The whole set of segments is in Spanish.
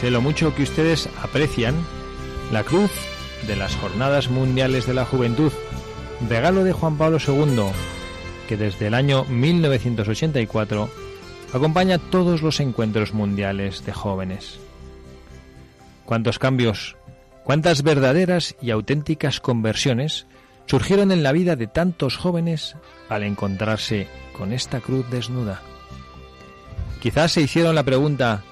Sé lo mucho que ustedes aprecian la cruz de las Jornadas Mundiales de la Juventud, regalo de Juan Pablo II, que desde el año 1984 acompaña todos los encuentros mundiales de jóvenes. Cuántos cambios, cuántas verdaderas y auténticas conversiones surgieron en la vida de tantos jóvenes al encontrarse con esta cruz desnuda. Quizás se hicieron la pregunta,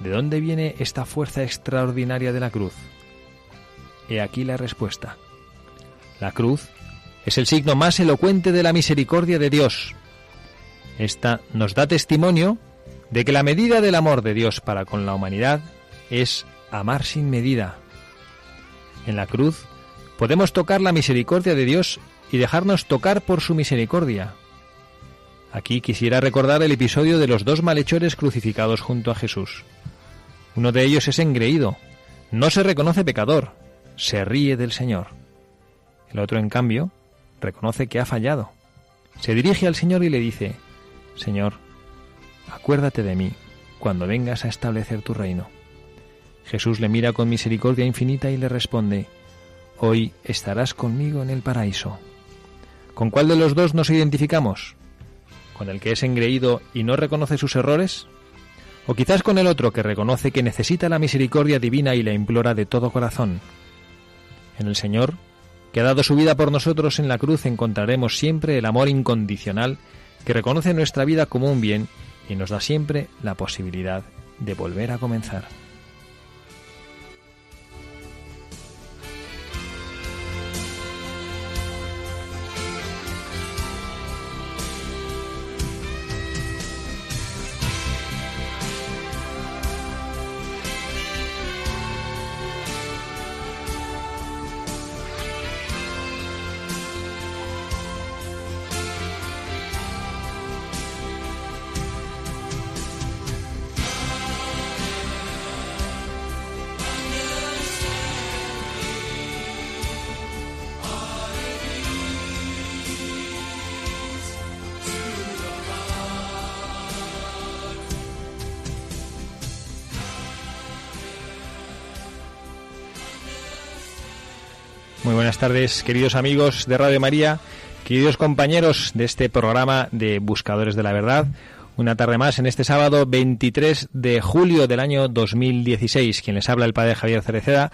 ¿De dónde viene esta fuerza extraordinaria de la cruz? He aquí la respuesta. La cruz es el signo más elocuente de la misericordia de Dios. Esta nos da testimonio de que la medida del amor de Dios para con la humanidad es amar sin medida. En la cruz podemos tocar la misericordia de Dios y dejarnos tocar por su misericordia. Aquí quisiera recordar el episodio de los dos malhechores crucificados junto a Jesús. Uno de ellos es engreído, no se reconoce pecador, se ríe del Señor. El otro, en cambio, reconoce que ha fallado. Se dirige al Señor y le dice, Señor, acuérdate de mí cuando vengas a establecer tu reino. Jesús le mira con misericordia infinita y le responde, Hoy estarás conmigo en el paraíso. ¿Con cuál de los dos nos identificamos? ¿Con el que es engreído y no reconoce sus errores? O quizás con el otro que reconoce que necesita la misericordia divina y la implora de todo corazón. En el Señor, que ha dado su vida por nosotros en la cruz, encontraremos siempre el amor incondicional que reconoce nuestra vida como un bien y nos da siempre la posibilidad de volver a comenzar. Muy buenas tardes, queridos amigos de Radio María, queridos compañeros de este programa de Buscadores de la Verdad. Una tarde más en este sábado 23 de julio del año 2016. Quien les habla el padre Javier Cereceda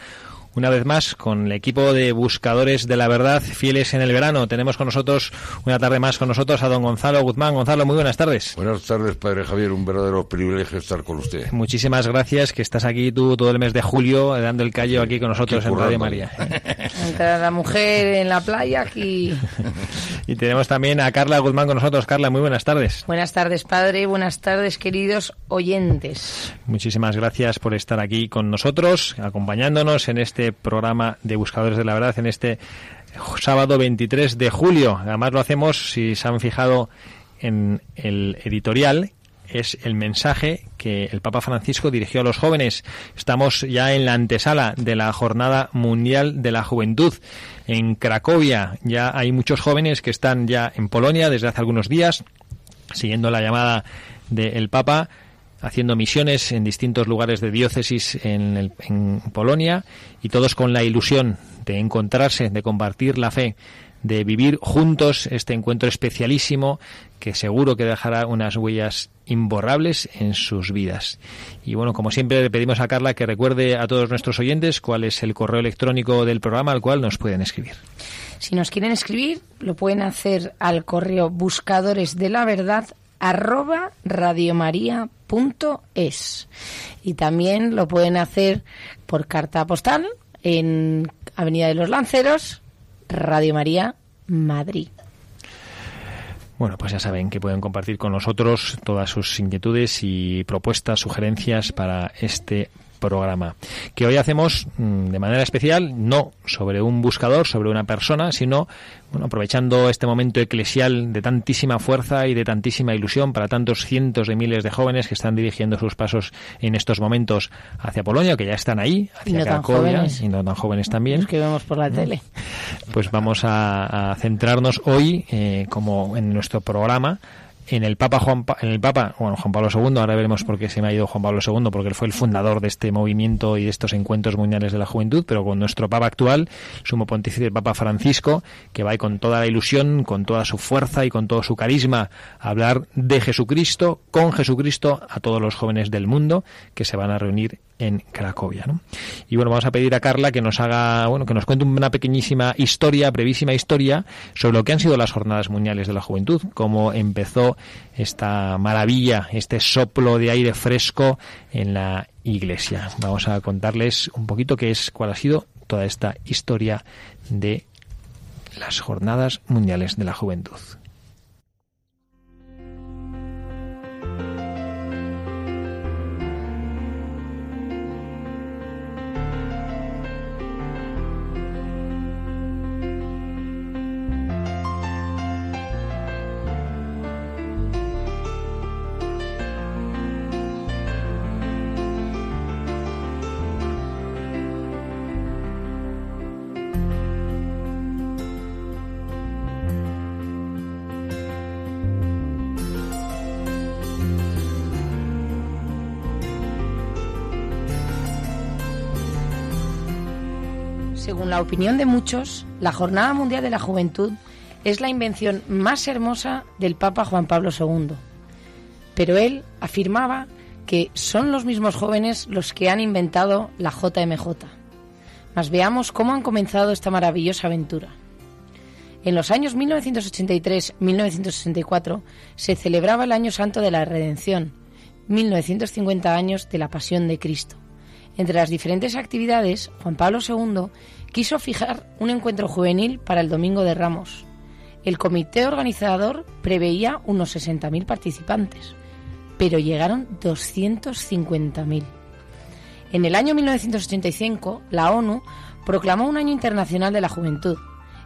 una vez más con el equipo de buscadores de la verdad fieles en el verano. Tenemos con nosotros una tarde más con nosotros a don Gonzalo Guzmán. Gonzalo, muy buenas tardes. Buenas tardes, padre Javier. Un verdadero privilegio estar con usted. Muchísimas gracias que estás aquí tú todo el mes de julio dando el callo aquí con nosotros en Radio María. Entre la mujer en la playa aquí. y tenemos también a Carla Guzmán con nosotros. Carla, muy buenas tardes. Buenas tardes, padre. Buenas tardes, queridos oyentes. Muchísimas gracias por estar aquí con nosotros, acompañándonos en este programa de Buscadores de la Verdad en este sábado 23 de julio. Además lo hacemos, si se han fijado en el editorial, es el mensaje que el Papa Francisco dirigió a los jóvenes. Estamos ya en la antesala de la Jornada Mundial de la Juventud en Cracovia. Ya hay muchos jóvenes que están ya en Polonia desde hace algunos días, siguiendo la llamada del Papa haciendo misiones en distintos lugares de diócesis en, Polonia y todos con la ilusión de encontrarse, de compartir la fe, de vivir juntos este encuentro especialísimo que seguro que dejará unas huellas imborrables en sus vidas. Y bueno, como siempre le pedimos a Carla que recuerde a todos nuestros oyentes cuál es el correo electrónico del programa al cual nos pueden escribir. Si nos quieren escribir, lo pueden hacer al correo buscadores de la verdad arroba radiomaria.es. Y también lo pueden hacer por carta postal en Avenida de los Lanceros, Radio María, Madrid. Bueno, pues ya saben que pueden compartir con nosotros todas sus inquietudes y propuestas, sugerencias para este programa que hoy hacemos mm, de manera especial no sobre un buscador, sobre una persona, sino bueno, aprovechando este momento eclesial de tantísima fuerza y de tantísima ilusión para tantos cientos de miles de jóvenes que están dirigiendo sus pasos en estos momentos hacia Polonia, que ya están ahí, hacia y no Cracovia, y no tan jóvenes también. Los que vemos por la tele. Pues vamos a, a centrarnos hoy, eh, como en nuestro programa, en el Papa Juan en el Papa bueno Juan Pablo II ahora veremos por qué se me ha ido Juan Pablo II porque él fue el fundador de este movimiento y de estos encuentros mundiales de la juventud pero con nuestro Papa actual sumo pontífice el Papa Francisco que va con toda la ilusión con toda su fuerza y con todo su carisma a hablar de Jesucristo con Jesucristo a todos los jóvenes del mundo que se van a reunir en Cracovia. ¿no? Y bueno, vamos a pedir a Carla que nos haga, bueno, que nos cuente una pequeñísima historia, brevísima historia, sobre lo que han sido las Jornadas Mundiales de la Juventud, cómo empezó esta maravilla, este soplo de aire fresco en la Iglesia. Vamos a contarles un poquito qué es, cuál ha sido toda esta historia de las Jornadas Mundiales de la Juventud. Según la opinión de muchos, la Jornada Mundial de la Juventud es la invención más hermosa del Papa Juan Pablo II. Pero él afirmaba que son los mismos jóvenes los que han inventado la JMJ. Mas veamos cómo han comenzado esta maravillosa aventura. En los años 1983-1964 se celebraba el Año Santo de la Redención, 1950 años de la Pasión de Cristo. Entre las diferentes actividades, Juan Pablo II quiso fijar un encuentro juvenil para el Domingo de Ramos. El comité organizador preveía unos 60.000 participantes, pero llegaron 250.000. En el año 1985, la ONU proclamó un Año Internacional de la Juventud.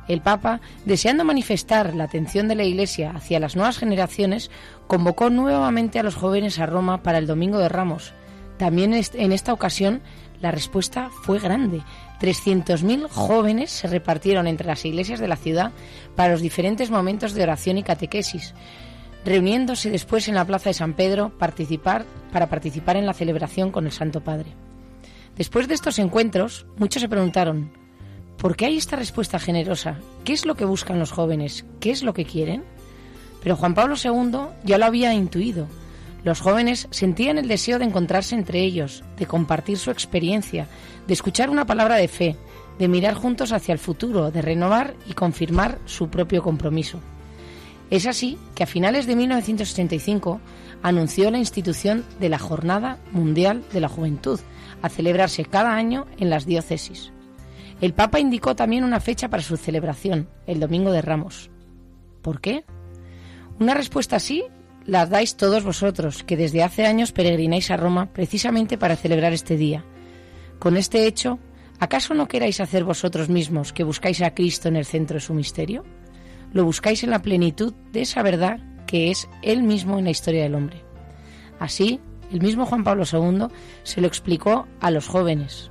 El Papa, deseando manifestar la atención de la Iglesia hacia las nuevas generaciones, convocó nuevamente a los jóvenes a Roma para el Domingo de Ramos, también en esta ocasión la respuesta fue grande. 300.000 jóvenes se repartieron entre las iglesias de la ciudad para los diferentes momentos de oración y catequesis, reuniéndose después en la Plaza de San Pedro para participar en la celebración con el Santo Padre. Después de estos encuentros, muchos se preguntaron, ¿por qué hay esta respuesta generosa? ¿Qué es lo que buscan los jóvenes? ¿Qué es lo que quieren? Pero Juan Pablo II ya lo había intuido. Los jóvenes sentían el deseo de encontrarse entre ellos, de compartir su experiencia, de escuchar una palabra de fe, de mirar juntos hacia el futuro, de renovar y confirmar su propio compromiso. Es así que a finales de 1985 anunció la institución de la Jornada Mundial de la Juventud, a celebrarse cada año en las diócesis. El Papa indicó también una fecha para su celebración, el Domingo de Ramos. ¿Por qué? Una respuesta así la dais todos vosotros, que desde hace años peregrináis a Roma precisamente para celebrar este día. Con este hecho, ¿acaso no queráis hacer vosotros mismos que buscáis a Cristo en el centro de su misterio? Lo buscáis en la plenitud de esa verdad que es Él mismo en la historia del hombre. Así, el mismo Juan Pablo II se lo explicó a los jóvenes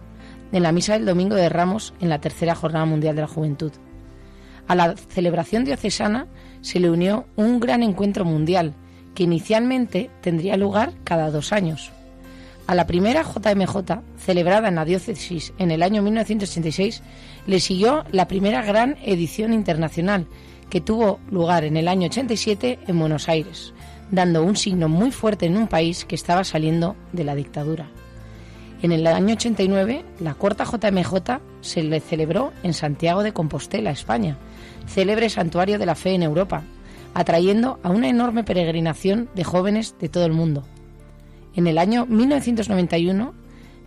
en la misa del Domingo de Ramos en la tercera Jornada Mundial de la Juventud. A la celebración diocesana se le unió un gran encuentro mundial que inicialmente tendría lugar cada dos años. A la primera JMJ, celebrada en la diócesis en el año 1986, le siguió la primera gran edición internacional, que tuvo lugar en el año 87 en Buenos Aires, dando un signo muy fuerte en un país que estaba saliendo de la dictadura. En el año 89, la cuarta JMJ se le celebró en Santiago de Compostela, España, célebre santuario de la fe en Europa, atrayendo a una enorme peregrinación de jóvenes de todo el mundo. En el año 1991,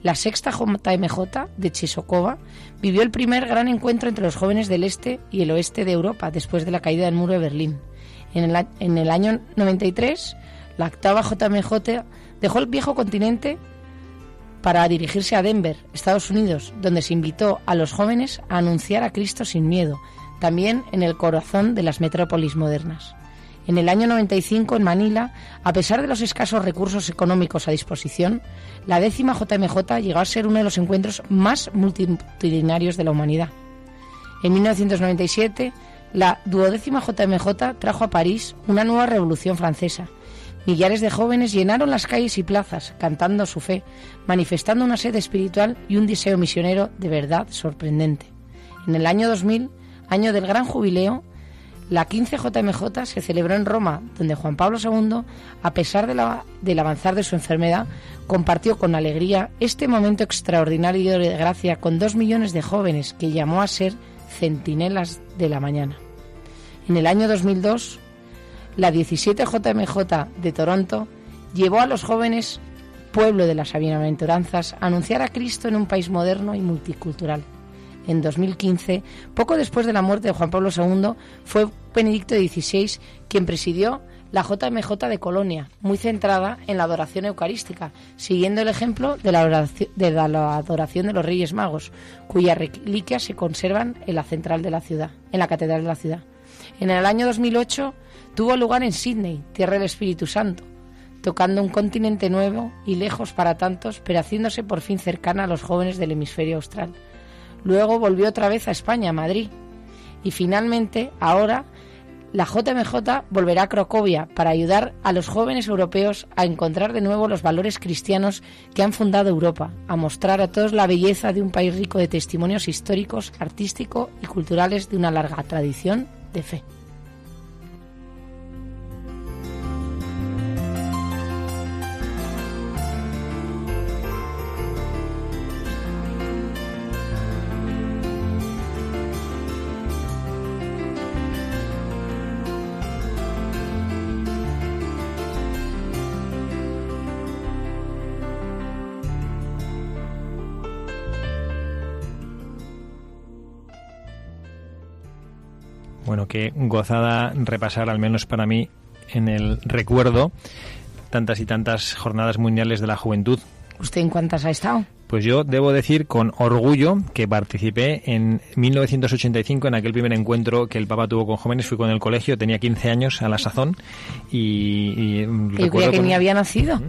la sexta JMJ de Chisokova vivió el primer gran encuentro entre los jóvenes del este y el oeste de Europa después de la caída del muro de Berlín. En el, en el año 93, la octava JMJ dejó el viejo continente para dirigirse a Denver, Estados Unidos, donde se invitó a los jóvenes a anunciar a Cristo sin miedo, también en el corazón de las metrópolis modernas. En el año 95, en Manila, a pesar de los escasos recursos económicos a disposición, la décima JMJ llegó a ser uno de los encuentros más multitudinarios de la humanidad. En 1997, la duodécima JMJ trajo a París una nueva revolución francesa. Millares de jóvenes llenaron las calles y plazas, cantando su fe, manifestando una sed espiritual y un deseo misionero de verdad sorprendente. En el año 2000, año del gran jubileo, la 15 JMJ se celebró en Roma, donde Juan Pablo II, a pesar del avanzar de su enfermedad, compartió con alegría este momento extraordinario de gracia con dos millones de jóvenes que llamó a ser centinelas de la mañana. En el año 2002, la 17 JMJ de Toronto llevó a los jóvenes, pueblo de las bienaventuranzas, a anunciar a Cristo en un país moderno y multicultural en 2015, poco después de la muerte de Juan Pablo II, fue Benedicto XVI quien presidió la JMJ de Colonia, muy centrada en la adoración eucarística, siguiendo el ejemplo de la, adoración de, los Reyes Magos, cuyas reliquias se conservan en la central de la ciudad, en la catedral de la ciudad. En el año 2008 tuvo lugar en Sydney, tierra del Espíritu Santo, tocando un continente nuevo y lejos para tantos, pero haciéndose por fin cercana a los jóvenes del hemisferio austral. Luego volvió otra vez a España, a Madrid. Y finalmente, ahora, la JMJ volverá a Cracovia para ayudar a los jóvenes europeos a encontrar de nuevo los valores cristianos que han fundado Europa, a mostrar a todos la belleza de un país rico de testimonios históricos, artísticos y culturales de una larga tradición de fe. Qué gozada repasar, al menos para mí, en el recuerdo, tantas y tantas jornadas mundiales de la juventud. ¿Usted en cuántas ha estado? Pues yo debo decir con orgullo que participé en 1985 en aquel primer encuentro que el Papa tuvo con jóvenes. Fui con el colegio, tenía 15 años a la sazón y... y recuerdo que ni había nacido.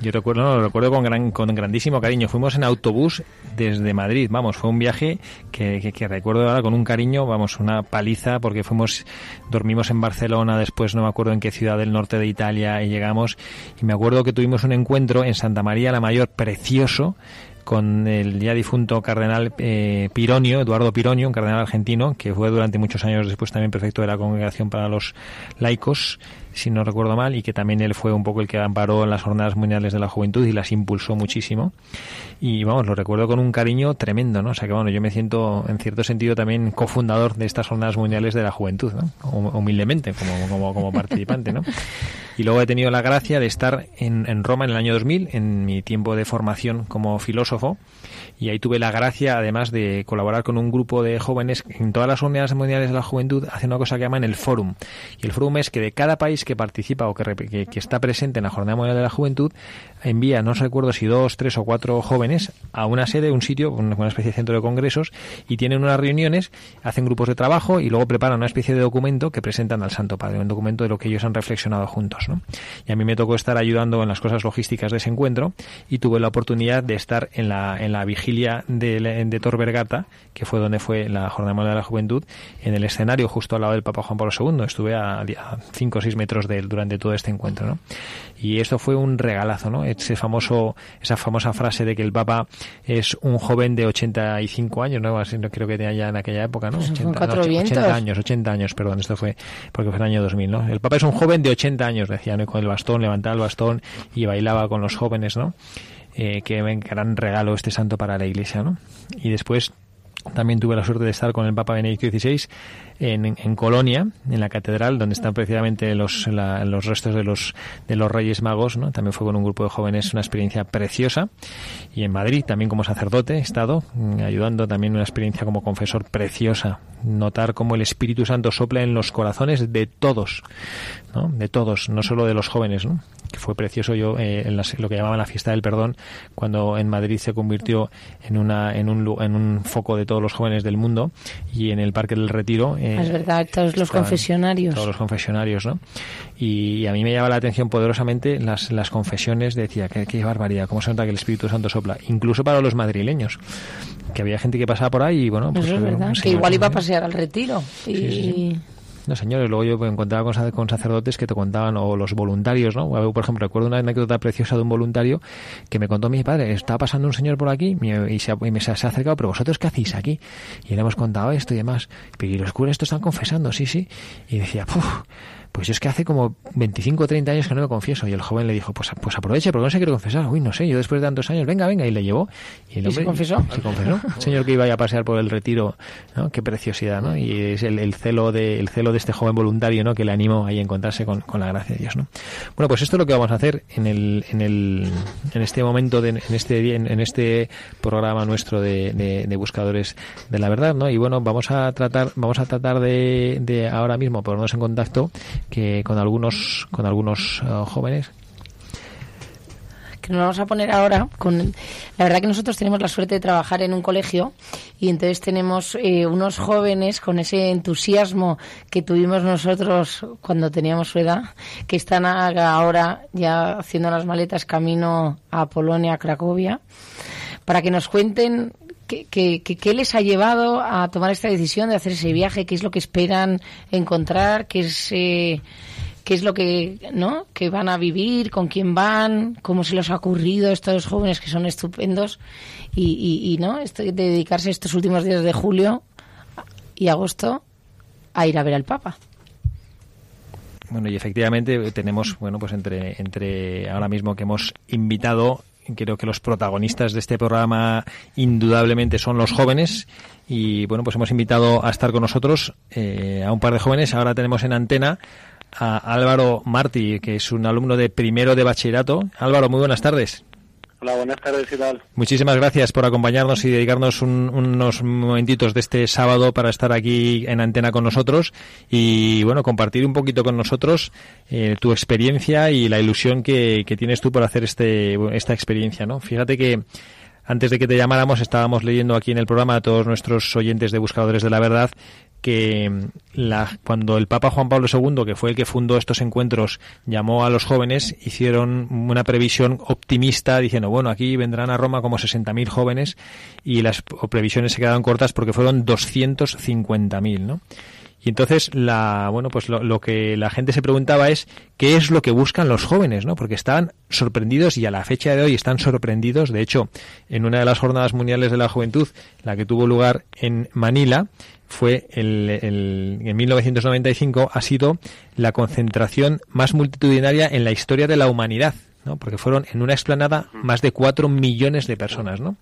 Yo recuerdo, lo recuerdo con, gran, con grandísimo cariño. Fuimos en autobús desde Madrid, vamos, fue un viaje que, que, recuerdo ahora con un cariño, vamos, una paliza porque fuimos, dormimos en Barcelona, después no me acuerdo en qué ciudad del norte de Italia y llegamos y me acuerdo que tuvimos un encuentro en Santa María la Mayor, precioso, con el ya difunto cardenal eh, Pironio, Eduardo Pironio, un cardenal argentino, que fue durante muchos años después también prefecto de la Congregación para los Laicos si no recuerdo mal, y que también él fue un poco el que amparó en las jornadas mundiales de la juventud y las impulsó muchísimo. Y vamos, lo recuerdo con un cariño tremendo, ¿no? O sea que bueno, yo me siento en cierto sentido también cofundador de estas jornadas mundiales de la juventud, ¿no? Humildemente, como, como, como participante, ¿no? Y luego he tenido la gracia de estar en, en Roma en el año 2000, en mi tiempo de formación como filósofo, filósofo y ahí tuve la gracia, además, de colaborar con un grupo de jóvenes en todas las unidades mundiales de la juventud, haciendo una cosa que llaman el Fórum. Y el Fórum es que de cada país que participa o que, que, está presente en la Jornada Mundial de la Juventud, envía, no recuerdo si dos, tres o cuatro jóvenes a una sede, un sitio, una especie de centro de congresos, y tienen unas reuniones, hacen grupos de trabajo y luego preparan una especie de documento que presentan al Santo Padre, un documento de lo que ellos han reflexionado juntos. ¿no? Y a mí me tocó estar ayudando en las cosas logísticas de ese encuentro y tuve la oportunidad de estar en la, en la vigilia de, de Tor Vergata, que fue donde fue la Jornada Mundial de la Juventud, en el escenario justo al lado del Papa Juan Pablo II. Estuve a 5 o 6 metros de él durante todo este encuentro. ¿no? Y esto fue un regalazo, ¿no? Ese famoso, esa famosa frase de que el Papa es un joven de 85 años, ¿no? Así, no creo que tenía ya en aquella época, ¿no? 80, no, 80 años, 80 años, perdón, esto fue porque fue el año 2000, ¿no? El Papa es un joven de 80 años, decía, ¿no? con el bastón, levantaba el bastón y bailaba con los jóvenes, ¿no? Eh, que gran regalo este santo para la Iglesia, ¿no? Y después también tuve la suerte de estar con el Papa Benedicto XVI en, en Colonia, en la catedral, donde están precisamente los, los restos de los, de los Reyes Magos. ¿no? También fue con un grupo de jóvenes una experiencia preciosa. Y en Madrid, también como sacerdote, he estado mm, ayudando también una experiencia como confesor preciosa. Notar cómo el Espíritu Santo sopla en los corazones de todos, ¿no? de todos, no solo de los jóvenes. ¿no? que fue precioso yo eh, en lo que llamaban la fiesta del perdón cuando en Madrid se convirtió en una en un en un foco de todos los jóvenes del mundo y en el Parque del Retiro eh, es verdad todos los confesionarios todos los confesionarios no y, a mí me llama la atención poderosamente las, las confesiones decía qué, qué barbaridad cómo se nota que el Espíritu Santo sopla incluso para los madrileños que había gente que pasaba por ahí y bueno pues, es verdad que igual iba a pasear al retiro y no, señores, luego yo me encontraba con, sacerdotes que te contaban, o los voluntarios, ¿no? Por ejemplo, recuerdo una anécdota preciosa de un voluntario que me contó mi padre, estaba pasando un señor por aquí y, se, me se ha acercado, pero vosotros qué hacéis aquí? Y le hemos contado esto y demás. Y los curas esto están confesando, sí, sí. Y decía, Puf, pues es que hace como 25 o 30 años que no me confieso. Y el joven le dijo, pues, pues aproveche, porque no se quiere confesar. Uy, no sé, yo después de tantos años, venga, venga, y le llevó. Y, el se confesó? Se confesó. Señor que iba a pasear por el retiro, ¿no? Qué preciosidad, ¿no? Y es el, celo de, el celo de este joven voluntario, ¿no? Que le animó ahí a encontrarse con, la gracia de Dios, ¿no? Bueno, pues esto es lo que vamos a hacer en el, en el, en este momento, de, en este, en, este programa nuestro de, de, buscadores de la verdad, ¿no? Y bueno, vamos a tratar, vamos a tratar de, de ahora mismo ponernos en contacto que con algunos con algunos eh, jóvenes. Que nos vamos a poner ahora con la verdad que nosotros tenemos la suerte de trabajar en un colegio y entonces tenemos eh, unos jóvenes con ese entusiasmo que tuvimos nosotros cuando teníamos su edad que están ahora ya haciendo las maletas camino a Polonia a Cracovia para que nos cuenten ¿Qué, qué, les ha llevado a tomar esta decisión de hacer ese viaje? ¿Qué es lo que esperan encontrar? ¿Qué es, eh, qué es lo que, ¿no? que van a vivir? ¿Con quién van? ¿Cómo se les ha ocurrido estos jóvenes que son estupendos? Y, y, ¿no? de dedicarse estos últimos días de julio y agosto a ir a ver al Papa. Bueno, y efectivamente tenemos, bueno, pues entre, entre ahora mismo que hemos invitado creo que los protagonistas de este programa indudablemente son los jóvenes y bueno, pues hemos invitado a estar con nosotros eh, a un par de jóvenes. Ahora tenemos en antena a Álvaro Martí, que es un alumno de primero de bachillerato. Álvaro, muy buenas tardes. Muchísimas gracias por acompañarnos y dedicarnos unos momentitos de este sábado para estar aquí en antena con nosotros y, bueno, compartir un poquito con nosotros eh, tu experiencia y la ilusión que, que, tienes tú por hacer este, esta experiencia, ¿no? Fíjate que antes de que te llamáramos estábamos leyendo aquí en el programa a todos nuestros oyentes de Buscadores de la Verdad que la, cuando el Papa Juan Pablo II, que fue el que fundó estos encuentros, llamó a los jóvenes, hicieron una previsión optimista diciendo, bueno, aquí vendrán a Roma como 60.000 jóvenes y las previsiones se quedaron cortas porque fueron 250.000, ¿no? Y entonces, la, bueno, pues lo, lo, que la gente se preguntaba es qué es lo que buscan los jóvenes, ¿no? Porque estaban sorprendidos y a la fecha de hoy están sorprendidos. De hecho, en una de las jornadas mundiales de la juventud, la que tuvo lugar en Manila, fue el, el, en 1995 ha sido la concentración más multitudinaria en la historia de la humanidad, ¿no? Porque fueron en una explanada más de cuatro millones de personas, ¿no?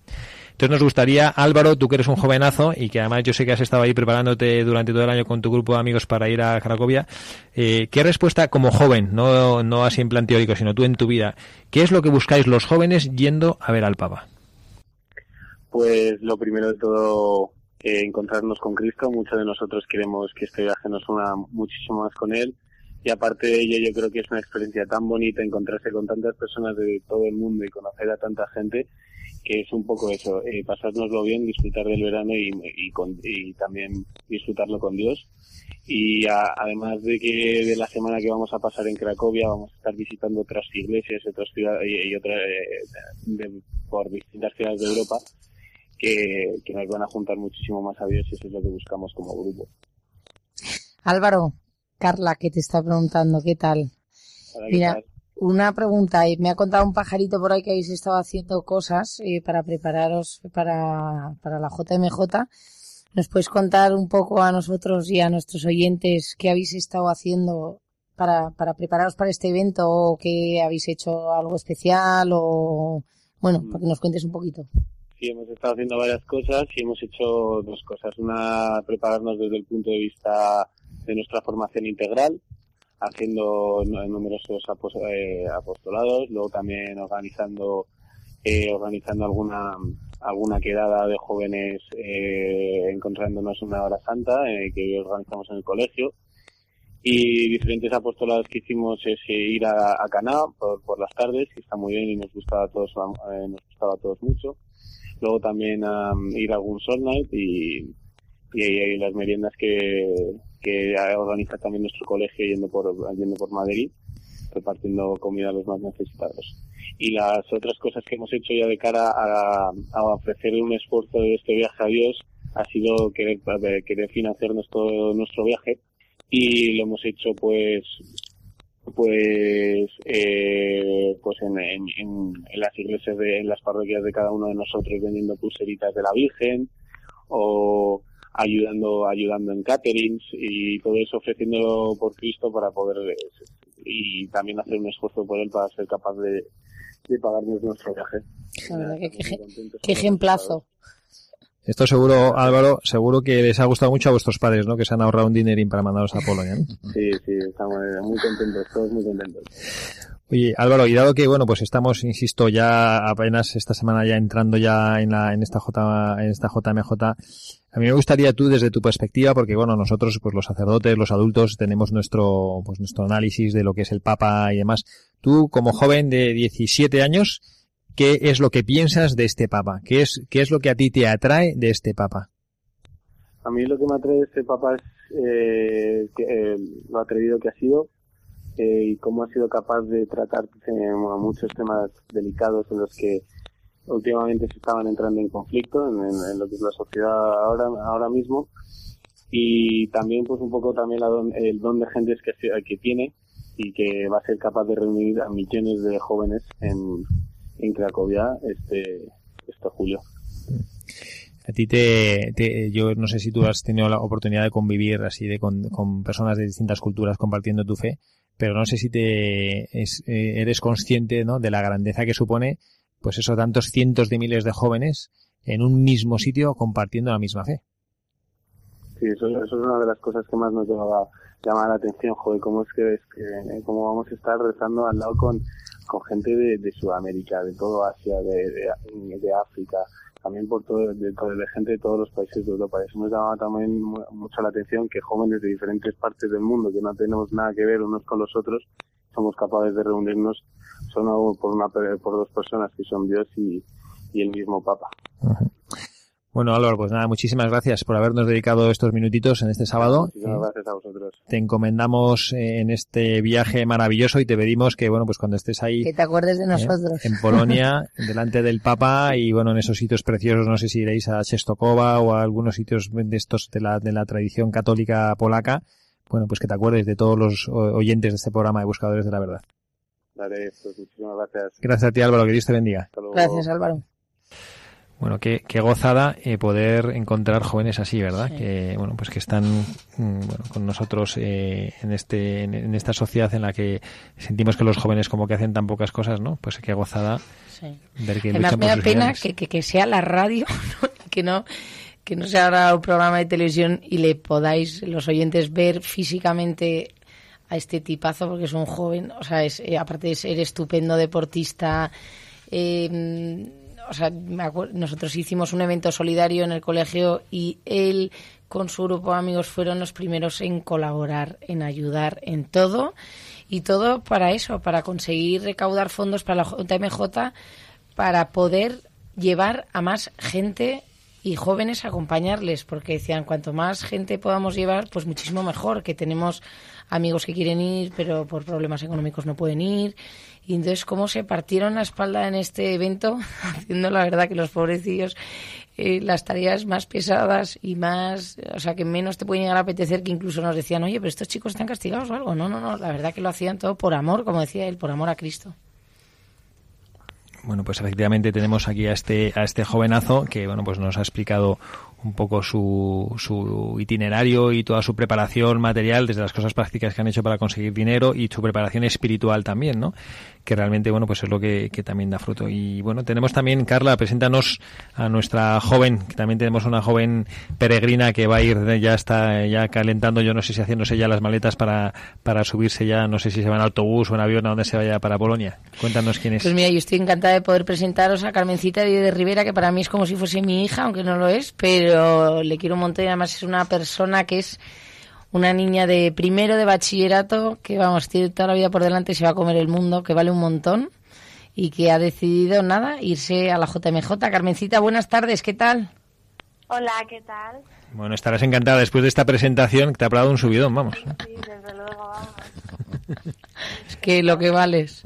Entonces nos gustaría, Álvaro, tú que eres un jovenazo y que además yo sé que has estado ahí preparándote durante todo el año con tu grupo de amigos para ir a Cracovia, eh, ¿qué respuesta como joven, no, no así en plan teórico, sino tú en tu vida, qué es lo que buscáis los jóvenes yendo a ver al Papa? Pues lo primero de todo, eh, encontrarnos con Cristo. Muchos de nosotros queremos que este viaje nos una muchísimo más con Él. Y aparte de ello, yo creo que es una experiencia tan bonita encontrarse con tantas personas de todo el mundo y conocer a tanta gente que es un poco eso, eh, pasárnoslo bien, disfrutar del verano y, y, con, y también disfrutarlo con Dios. Y a, además de que de la semana que vamos a pasar en Cracovia vamos a estar visitando otras iglesias otras ciudades, y, y otras eh, de, por distintas ciudades de Europa que, que nos van a juntar muchísimo más a Dios y eso es lo que buscamos como grupo. Álvaro, Carla, que te está preguntando, ¿qué tal? Hola, ¿qué Mira, tal? Una pregunta. eh, Me ha contado un pajarito por ahí que habéis estado haciendo cosas eh, para prepararos para, para la JMJ. ¿Nos puedes contar un poco a nosotros y a nuestros oyentes qué habéis estado haciendo para, para prepararos para este evento o que habéis hecho algo especial o, bueno, para que nos cuentes un poquito? Sí, hemos estado haciendo varias cosas y hemos hecho dos cosas. Una, prepararnos desde el punto de vista de nuestra formación integral, haciendo nu- numerosos eh, apostolados, luego también organizando eh, organizando alguna alguna quedada de jóvenes eh, encontrándonos una hora santa eh, que organizamos en el colegio. Y diferentes apostolados que hicimos es eh, ir a, a Caná por, por las tardes que está muy bien y nos gustaba a todos nos gustaba a todos mucho. Luego también um, ir a algún Soul Night y, y, y las meriendas que, que organiza también nuestro colegio yendo por, yendo por Madrid, repartiendo comida a los más necesitados. Y las otras cosas que hemos hecho ya de cara a, a ofrecer un esfuerzo de este viaje a Dios ha sido querer, querer financiar nuestro, nuestro viaje y lo hemos hecho pues pues eh, pues en, en, en las iglesias de en las parroquias de cada uno de nosotros vendiendo pulseritas de la Virgen o ayudando ayudando en caterings y todo eso ofreciéndolo por Cristo para poder y también hacer un esfuerzo por él para ser capaz de, de pagarnos nuestro viaje. La verdad que qué, qué ejemplazo. Esto seguro, Álvaro, seguro que les ha gustado mucho a vuestros padres, ¿no? Que se han ahorrado un dinerín para mandaros a Polonia. ¿no? Sí, sí, estamos muy contentos, todos muy contentos. Oye, Álvaro, y dado que, bueno, pues estamos, insisto, ya apenas esta semana ya entrando ya en la, en esta J, en esta JMJ, a mí me gustaría tú desde tu perspectiva, porque bueno, nosotros, pues los sacerdotes, los adultos, tenemos nuestro, pues nuestro análisis de lo que es el Papa y demás. Tú, como joven de 17 años, ¿qué es lo que piensas de este Papa? ¿Qué es, qué es lo que a ti te atrae de este Papa? A mí lo que me atrae de este Papa es eh, que, eh, lo atrevido que ha sido eh, y cómo ha sido capaz de tratar eh, muchos temas delicados en los que últimamente se estaban entrando en conflicto en, lo que es la sociedad ahora ahora mismo y también pues un poco también la don, el don de gente que, que tiene y que va a ser capaz de reunir a millones de jóvenes en, en Cracovia este este julio. A ti te, yo no sé si tú has tenido la oportunidad de convivir así de con personas de distintas culturas compartiendo tu fe, pero no sé si te es, eh, eres consciente ¿no? de la grandeza que supone pues eso tantos cientos de miles de jóvenes en un mismo sitio compartiendo la misma fe. Sí, eso, eso es una de las cosas que más nos llama, llama la atención, joder, cómo es que, es que cómo vamos a estar rezando al lado con, con gente de, Sudamérica, de todo Asia, de, de África, también por todo, de, de, gente de todos los países de Europa. Eso nos llama también mucho la atención que jóvenes de diferentes partes del mundo, que no tenemos nada que ver unos con los otros, somos capaces de reunirnos solo por una por dos personas que son Dios y, y el mismo Papa. Bueno, Álvaro, pues nada, muchísimas gracias por habernos dedicado estos minutitos en este sábado. Muchísimas gracias a vosotros. Te encomendamos eh, en este viaje maravilloso y te pedimos que, bueno, pues cuando estés ahí Que te acuerdes de eh, nosotros. en Polonia, delante del Papa y, bueno, en esos sitios preciosos, no sé si iréis a Czestochowa o a algunos sitios de estos de la, de la tradición católica polaca, bueno, pues que te acuerdes de todos los oyentes de este programa de Buscadores de la Verdad. Dale, pues muchísimas gracias. Gracias a ti, Álvaro, que Dios te bendiga. Hasta luego. Gracias, Álvaro. Bueno, qué, qué gozada eh, poder encontrar jóvenes así, ¿verdad? Sí. Que bueno, pues que están mm, bueno, con nosotros eh, en este en, en esta sociedad en la que sentimos que los jóvenes como que hacen tan pocas cosas, ¿no? Pues qué gozada Sí. ver que Además luchan me por da sus pena que, que, que sea la radio, ¿no? Que no que no sea ahora un programa de televisión y le podáis los oyentes ver físicamente a este tipazo porque es un joven, o sea, es, eh, aparte de ser estupendo deportista, eh, o sea, nosotros hicimos un evento solidario en el colegio y él con su grupo de amigos fueron los primeros en colaborar, en ayudar en todo y todo para eso, para conseguir recaudar fondos para la JMJ para poder llevar a más gente y jóvenes a acompañarles, porque decían, cuanto más gente podamos llevar, pues muchísimo mejor, que tenemos amigos que quieren ir, pero por problemas económicos no pueden ir. Y entonces, cómo se partieron la espalda en este evento, haciendo la verdad que los pobrecillos eh, las tareas más pesadas y más, o sea, que menos te pueden llegar a apetecer, que incluso nos decían, oye, pero estos chicos están castigados o algo. No, no, no, la verdad que lo hacían todo por amor, como decía él, por amor a Cristo. Bueno, pues efectivamente tenemos aquí a este a este jovenazo que bueno, pues nos ha explicado un poco su, su itinerario y toda su preparación material, desde las cosas prácticas que han hecho para conseguir dinero y su preparación espiritual también, ¿no? Que realmente, bueno, pues es lo que, que también da fruto. Y bueno, tenemos también, Carla, preséntanos a nuestra joven, que también tenemos una joven peregrina que va a ir, ya está ya calentando, yo no sé si haciéndose ya las maletas para, para subirse ya, no sé si se va en autobús o en avión a donde se vaya para Polonia. Cuéntanos quién es. Pues mira, yo estoy encantada de poder presentaros a Carmencita de, Rivera, que para mí es como si fuese mi hija, aunque no lo es, pero le quiero un montón y además es una persona que es una niña de primero de bachillerato, que vamos, tiene toda la vida por delante y se va a comer el mundo, que vale un montón y que ha decidido, nada, irse a la JMJ. Carmencita, buenas tardes, ¿qué tal? Hola, ¿qué tal? Bueno, estarás encantada después de esta presentación que te ha dado un subidón, vamos. Sí, desde luego, vamos. Es que lo que vales.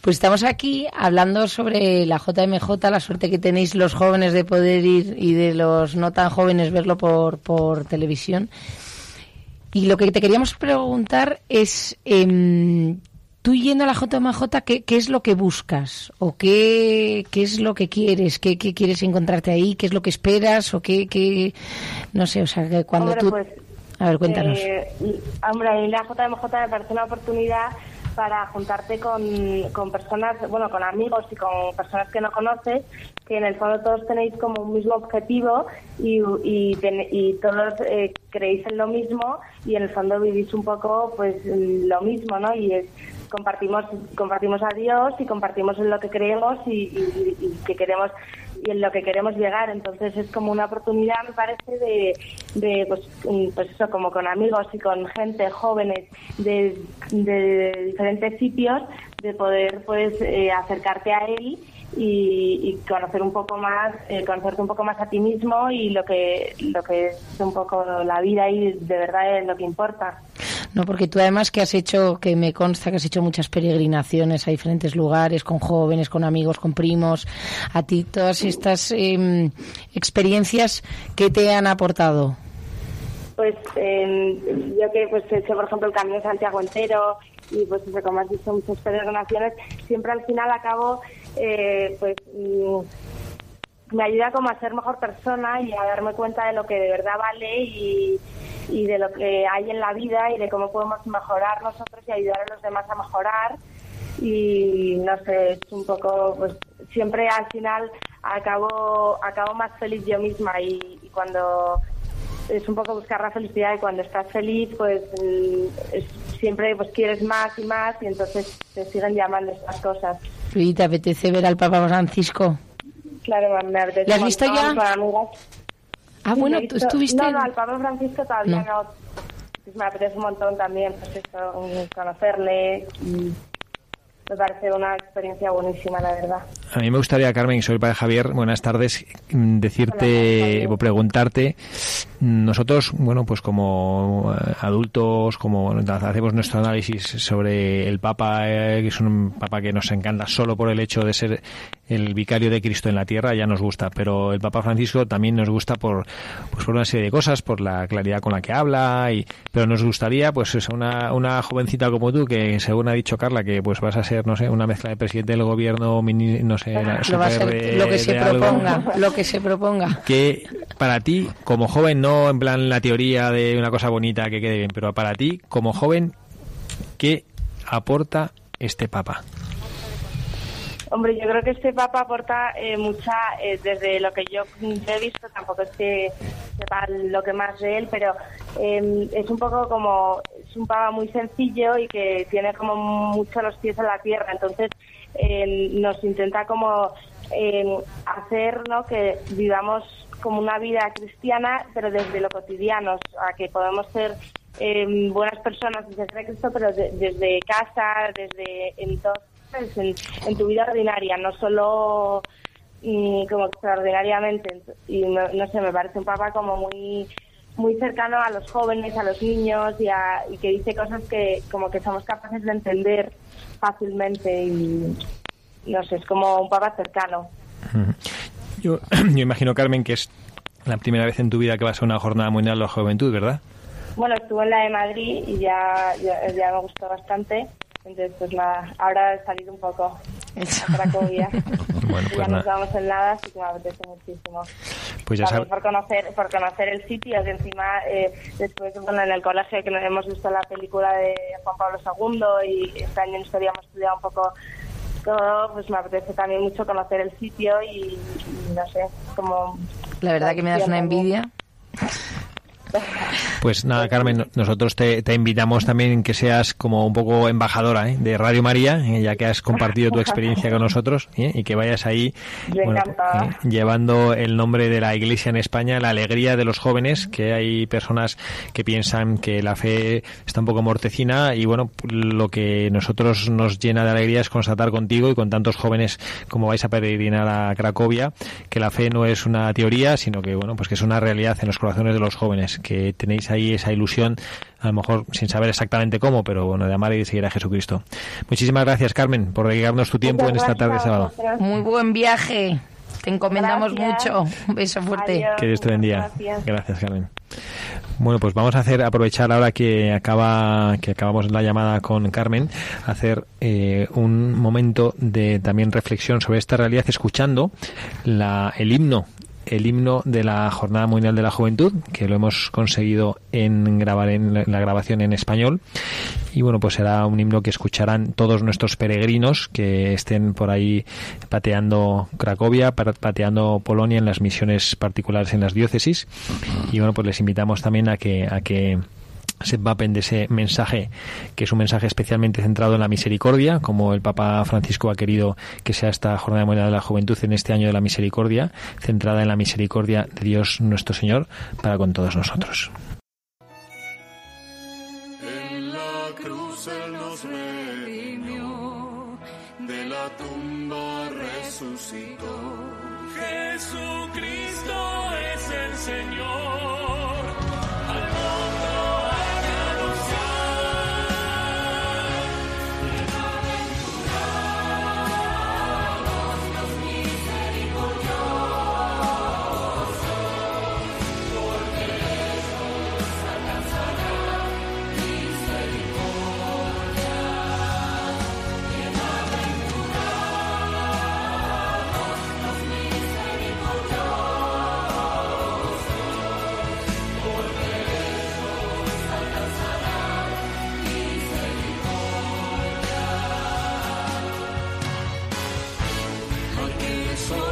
Pues estamos aquí hablando sobre la JMJ, la suerte que tenéis los jóvenes de poder ir y de los no tan jóvenes verlo por, por televisión. Y lo que te queríamos preguntar es, em, tú yendo a la JMJ, ¿qué, qué es lo que buscas? ¿O qué, qué es lo que quieres? ¿Qué, qué quieres encontrarte ahí? ¿Qué es lo que esperas? ¿O qué, qué no sé, o sea, que cuando tú... pues, a ver, cuéntanos. Eh, hombre, a mí la JMJ me parece una oportunidad para juntarte con, con personas, bueno, con amigos y con personas que no conoces, que en el fondo todos tenéis como un mismo objetivo y, y, y todos eh, creéis en lo mismo y en el fondo vivís un poco pues lo mismo, ¿no? Y es, compartimos compartimos a Dios y compartimos en lo que creemos y, y- y que queremos y en lo que queremos llegar. Entonces es como una oportunidad me parece de, de pues, mm, pues eso como con amigos y con gente jóvenes de, diferentes sitios de poder pues eh, acercarte a él y, y conocer un poco más eh, conocerte un poco más a ti mismo y lo que lo que es un poco la vida y de verdad es lo que importa No, porque tú además que has hecho, que me consta que has hecho muchas peregrinaciones a diferentes lugares, con jóvenes, con amigos, con primos, a ti todas estas em, experiencias, ¿qué te han aportado? Pues eh, yo que pues he hecho, por ejemplo, el Camino de Santiago entero y pues como has visto muchas peregrinaciones, siempre al final acabo eh, pues mm, me ayuda como a ser mejor persona y a darme cuenta de lo que de verdad vale y, y de lo que hay en la vida y de cómo podemos mejorar nosotros y ayudar a los demás a mejorar y no sé, es un poco pues siempre al final acabo acabo más feliz yo misma y, y cuando es un poco buscar la felicidad y cuando estás feliz pues mm, es- siempre pues quieres más y más y entonces te siguen llamando estas cosas ¿Y te apetece ver al Papa Francisco? claro me apetece ¿Le has visto ya? Ah, Sí, bueno, tú estuviste... no no al Papa Francisco todavía No. no, me apetece un montón también pues esto, mm, conocerle me parece una experiencia buenísima, la verdad. A mí me gustaría, Carmen, y soy el padre Javier, buenas tardes, decirte o preguntarte, nosotros, bueno, pues como eh, adultos, como hacemos nuestro análisis sobre el Papa, eh, que es un Papa que nos encanta solo por el hecho de ser el vicario de Cristo en la tierra, ya nos gusta, pero el Papa Francisco también nos gusta por, pues por una serie de cosas, por la claridad con la que habla, y, pero nos gustaría, pues, una, una jovencita como tú, que según ha dicho Carla, que pues vas a ser, no sé, una mezcla de presidente del gobierno, no sé, lo, que se proponga, lo que se proponga. Que para ti, como joven, no en plan la teoría de una cosa bonita que quede bien, pero para ti, como joven, ¿qué aporta este Papa? Hombre, yo creo que este Papa aporta eh, mucha, eh, desde lo que yo he visto, tampoco es que sepa lo que más de él, pero em, es un poco como, es un Papa muy sencillo y que tiene como mucho los pies en la tierra, entonces em, nos intenta como em, hacer ¿no? que vivamos como una vida cristiana, pero desde lo cotidiano, a que podemos ser buenas personas desde Cristo, pero desde casa, desde entonces en, tu vida ordinaria, no solo mm, como extraordinariamente. Y no, sé, me parece un papá como muy muy cercano a los jóvenes, a los niños y, que dice cosas que como que somos capaces de entender fácilmente y no sé, es como un papá cercano. Yo, yo imagino, Carmen, que es la primera vez en tu vida que vas a una jornada mundial de la juventud, ¿verdad? Bueno, estuve en la de Madrid y ya, ya me gustó bastante entonces, pues nada, ahora he salido un poco a Cracovia. bueno, pues ya nos vamos en nada, así que me apetece muchísimo. Pues ya sabes. Por conocer, por conocer el sitio, que encima, eh, después, bueno, en el colegio que hemos visto la película de Juan Pablo II y este año historia hemos estudiado un poco todo, pues me apetece también mucho conocer el sitio y, no sé, como... La verdad que me das una envidia. Pues nada, Carmen, nosotros te, invitamos también que seas como un poco embajadora ¿eh? de Radio María, eh, ya que has compartido tu experiencia con nosotros ¿eh? y que vayas ahí llevando el nombre de la Iglesia en España, la alegría de los jóvenes, que hay personas que piensan que la fe está un poco mortecina y bueno, lo que nosotros nos llena de alegría es constatar contigo y con tantos jóvenes como vais a peregrinar a Cracovia, que la fe no es una teoría, sino que bueno, pues que es una realidad en los corazones de los jóvenes que tenéis ahí esa ilusión, a lo mejor sin saber exactamente cómo, pero bueno, de amar y de seguir a Jesucristo. Muchísimas gracias, Carmen, por dedicarnos tu tiempo en esta tarde de sábado. Muy buen viaje. Te encomendamos mucho. Un beso fuerte. Que Dios te bendiga. Gracias. Carmen. Bueno, pues vamos a hacer aprovechar ahora que acaba que acabamos la llamada con Carmen, hacer eh, un momento de también reflexión sobre esta realidad, escuchando la, el himno el himno de la Jornada Mundial de la Juventud, que lo hemos conseguido en grabar en la grabación en español. Y bueno, pues será un himno que escucharán todos nuestros peregrinos que estén por ahí pateando Cracovia, pateando Polonia en las misiones particulares en las diócesis. Y bueno, pues les invitamos también a que, a que se de ese mensaje, que es un mensaje especialmente centrado en la misericordia, como el Papa Francisco ha querido que sea esta Jornada Mundial de la Juventud en este año de la misericordia, centrada en la misericordia de Dios nuestro Señor para con todos nosotros. So.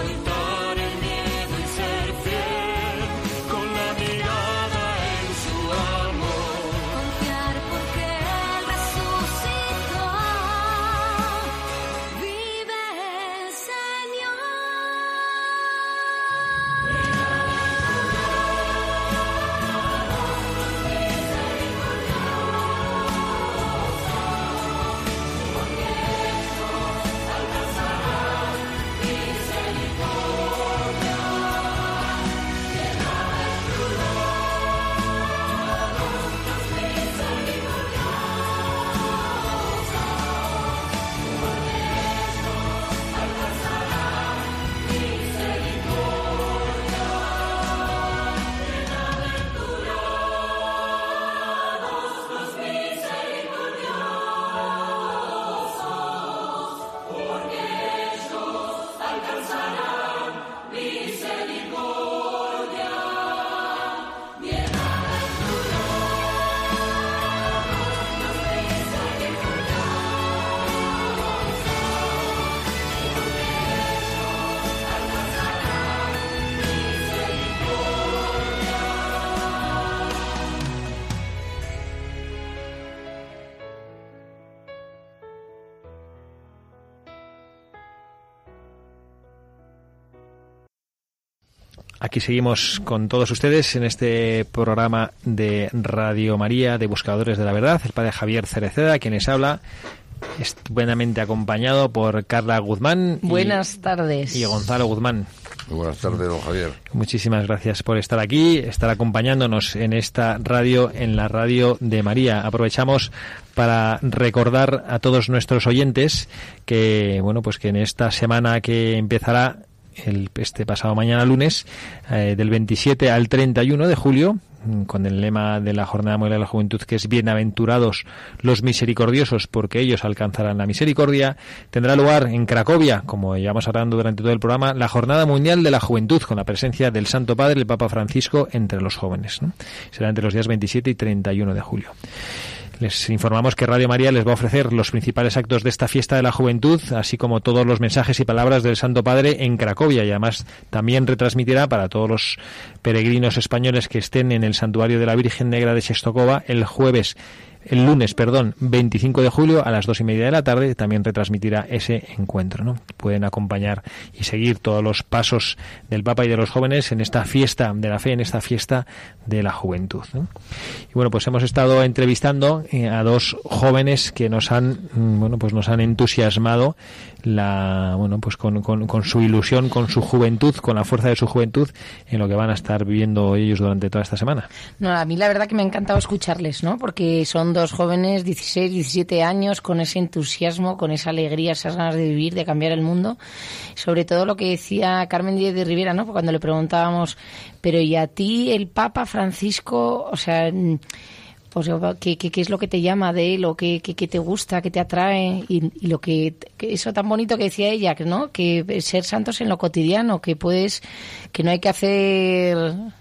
Aquí seguimos con todos ustedes en este programa de Radio María de Buscadores de la Verdad. El padre Javier Cereceda, quien les habla, estupendamente acompañado por Carla Guzmán. y- Buenas tardes. Y Gonzalo Guzmán. Muy buenas tardes, don Javier. Muchísimas gracias por estar aquí, estar acompañándonos en esta radio, en la radio de María. Aprovechamos para recordar a todos nuestros oyentes que, bueno, pues que en esta semana que empezará el, este pasado mañana lunes, eh, del 27 al 31 de julio, mm, con el lema de la Jornada Mundial de la Juventud, que es Bienaventurados los misericordiosos, porque ellos alcanzarán la misericordia, tendrá lugar en Cracovia, como llevamos hablando durante todo el programa, la Jornada Mundial de la Juventud, con la presencia del Santo Padre, el Papa Francisco, entre los jóvenes. ¿no? Será entre los días 27 y 31 de julio. Les informamos que Radio María les va a ofrecer los principales actos de esta fiesta de la juventud, así como todos los mensajes y palabras del Santo Padre en Cracovia. Y además también retransmitirá para todos los peregrinos españoles que estén en el santuario de la Virgen Negra de Sestokova el jueves el lunes, perdón, 25 de julio a las dos y media de la tarde también retransmitirá ese encuentro. ¿no? Pueden acompañar y seguir todos los pasos del Papa y de los jóvenes en esta fiesta de la fe, en esta fiesta de la juventud. Y bueno, pues hemos estado entrevistando eh, a dos jóvenes que nos han, mm, bueno, pues nos han entusiasmado la, bueno, pues con, con, con su ilusión, con su juventud, con la fuerza de su juventud en lo que van a estar viviendo ellos durante toda esta semana. No, a mí la verdad que me ha encantado escucharles, ¿no? Porque son dos jóvenes, 16, 17 años, con ese entusiasmo, con esa alegría, esas ganas de vivir, de cambiar el mundo. Sobre todo lo que decía Carmen Díez de Rivera, ¿no? Cuando le preguntábamos, pero ¿y a ti el Papa Francisco, o sea, mm, pues, ¿qué, qué, qué es lo que te llama de él o qué, te gusta, qué te atrae? Y, lo que, que eso tan bonito que decía ella, ¿no? Que ser santos en lo cotidiano, que puedes, que no hay que hacer o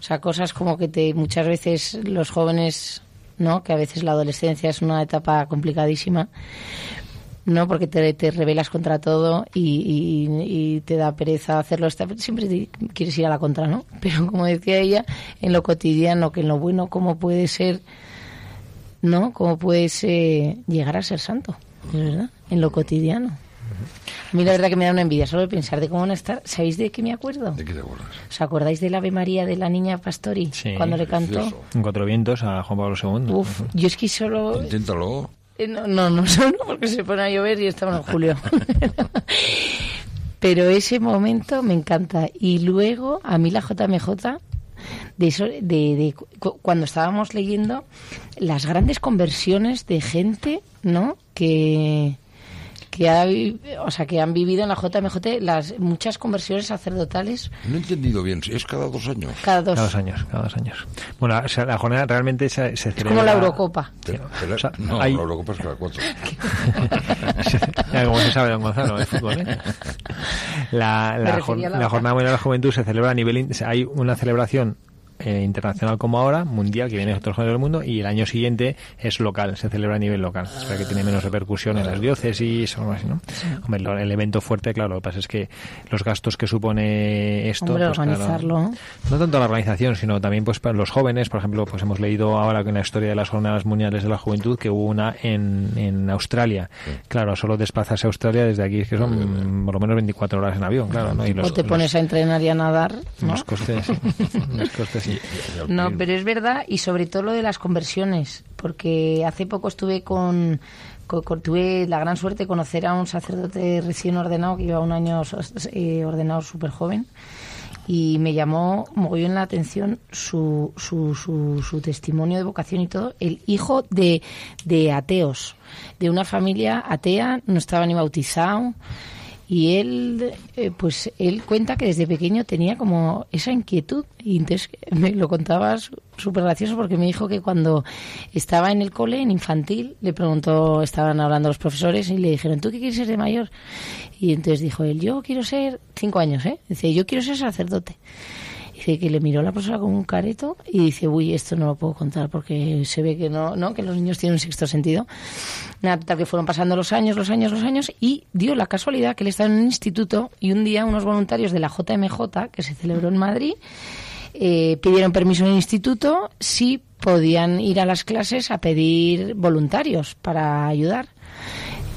sea, cosas como que te muchas veces los jóvenes, ¿no? Que a veces la adolescencia es una etapa complicadísima, ¿no? Porque te, te rebelas contra todo y, y- y te da pereza hacerlo. Siempre te- quieres ir a la contra, ¿no? Pero como decía ella, en lo cotidiano, que en lo bueno, ¿cómo puede ser, ¿no? ¿Cómo puedes eh, llegar a ser santo? ¿De verdad? En lo cotidiano. A mí la verdad que me da una envidia solo de pensar de cómo van a estar. ¿Sabéis de qué me acuerdo? ¿De qué te acuerdas? ¿Os acordáis del Ave María de la niña Pastori? Sí. Cuando le cantó. En cuatro vientos a Juan Pablo II. Uf, yo es que solo... Inténtalo. Eh, No, no, no, solo porque se pone a llover y estamos en julio. Pero ese momento me encanta. Y luego, a mí la JMJ, de eso, de, de cu- cuando estábamos leyendo las grandes conversiones de gente, ¿no? Que que ha, o sea, que han vivido en la JMJ las muchas conversiones sacerdotales No he entendido bien. ¿Es cada dos años? cada dos. Cada dos años, cada dos años. Bueno, o sea, la jornada realmente se, se Es celebra... como la Eurocopa. O sea, no, hay- la Eurocopa es cada cuatro. Ya, como se sabe, don Gonzalo, de fútbol, ¿eh? La, la, jor-. Jornada Mundial de la Juventud se celebra a nivel... in- Hay una celebración eh, internacional como ahora, mundial, que viene de otros jóvenes del mundo, y el año siguiente es local, se celebra a nivel local. O sea que tiene menos repercusión en las diócesis o algo así, ¿no? Hombre, lo- el evento fuerte, claro, lo que pasa es que los gastos que supone esto... Hombre, pues, organizarlo. ¿no? no tanto la organización, sino también pues para los jóvenes. Por ejemplo, pues hemos leído ahora que en la historia de las jornadas mundiales de la juventud que hubo una en, en Australia. Claro, solo desplazarse a Australia desde aquí es que son por lo menos 24 horas en avión, claro, ¿no? Y o te pones a entrenar y a nadar, ¿no? los costes, los costes, sí. No, pero es verdad, y sobre todo lo de las conversiones, porque hace poco estuve con, con- con- tuve la gran suerte de conocer a un sacerdote recién ordenado, que lleva un año eh, ordenado súper joven, y me llamó mogollón la atención su, su, su, su testimonio de vocación y todo, el hijo de, de ateos, de una familia atea, no estaba ni bautizado, y él, eh, pues él cuenta que desde pequeño tenía como esa inquietud. Y entonces me lo contaba súper gracioso porque me dijo que cuando estaba en el cole, en infantil, le preguntó, estaban hablando los profesores y le dijeron, ¿tú qué quieres ser de mayor? Y entonces dijo él, yo quiero ser, cinco años, ¿eh? Dice, yo quiero ser sacerdote. Dice que le miró la profesora con un careto y dice, uy, esto no lo puedo contar porque se ve que no, ¿no? que los niños tienen un sexto sentido. Nada, total que fueron pasando los años, los años, los años y dio la casualidad que él estaba en un instituto y un día unos voluntarios de la JMJ, que se celebró en Madrid, eh, pidieron permiso en el instituto si podían ir a las clases a pedir voluntarios para ayudar.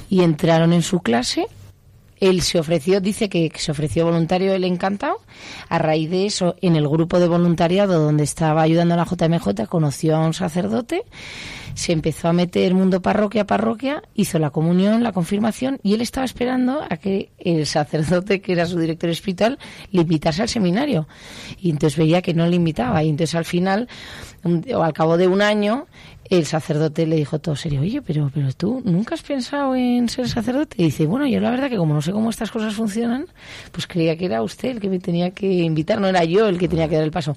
Y entraron en su clase él se ofreció, dice que, se ofreció voluntario, él encantado. A raíz de eso, en el grupo de voluntariado donde estaba ayudando a la JMJ, conoció a un sacerdote, se empezó a meter mundo parroquia a parroquia, hizo la comunión, la confirmación, y él estaba esperando a que el sacerdote, que era su director espiritual, le invitase al seminario. Y entonces veía que no le invitaba. Y entonces al final, o al cabo de un año, el sacerdote le dijo todo serio, oye, pero, pero tú nunca has pensado en ser sacerdote. Y dice, bueno, yo la verdad que como no sé cómo estas cosas funcionan, pues creía que era usted el que me tenía que invitar, no era yo el que tenía que dar el paso.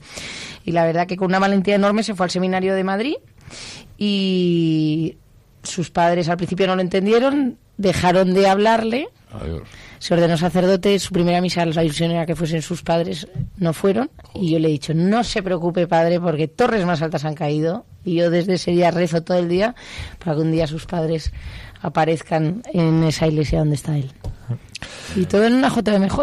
Y la verdad que con una valentía enorme se fue al seminario de Madrid y sus padres al principio no lo entendieron, dejaron de hablarle, Adiós. se ordenó sacerdote, su primera misa, la ilusión era que fuesen sus padres, no fueron. Y yo le he dicho, no se preocupe padre, porque torres más altas han caído. Y yo desde ese día rezo todo el día para que un día sus padres aparezcan en esa iglesia donde está él. Y todo en una JMJ.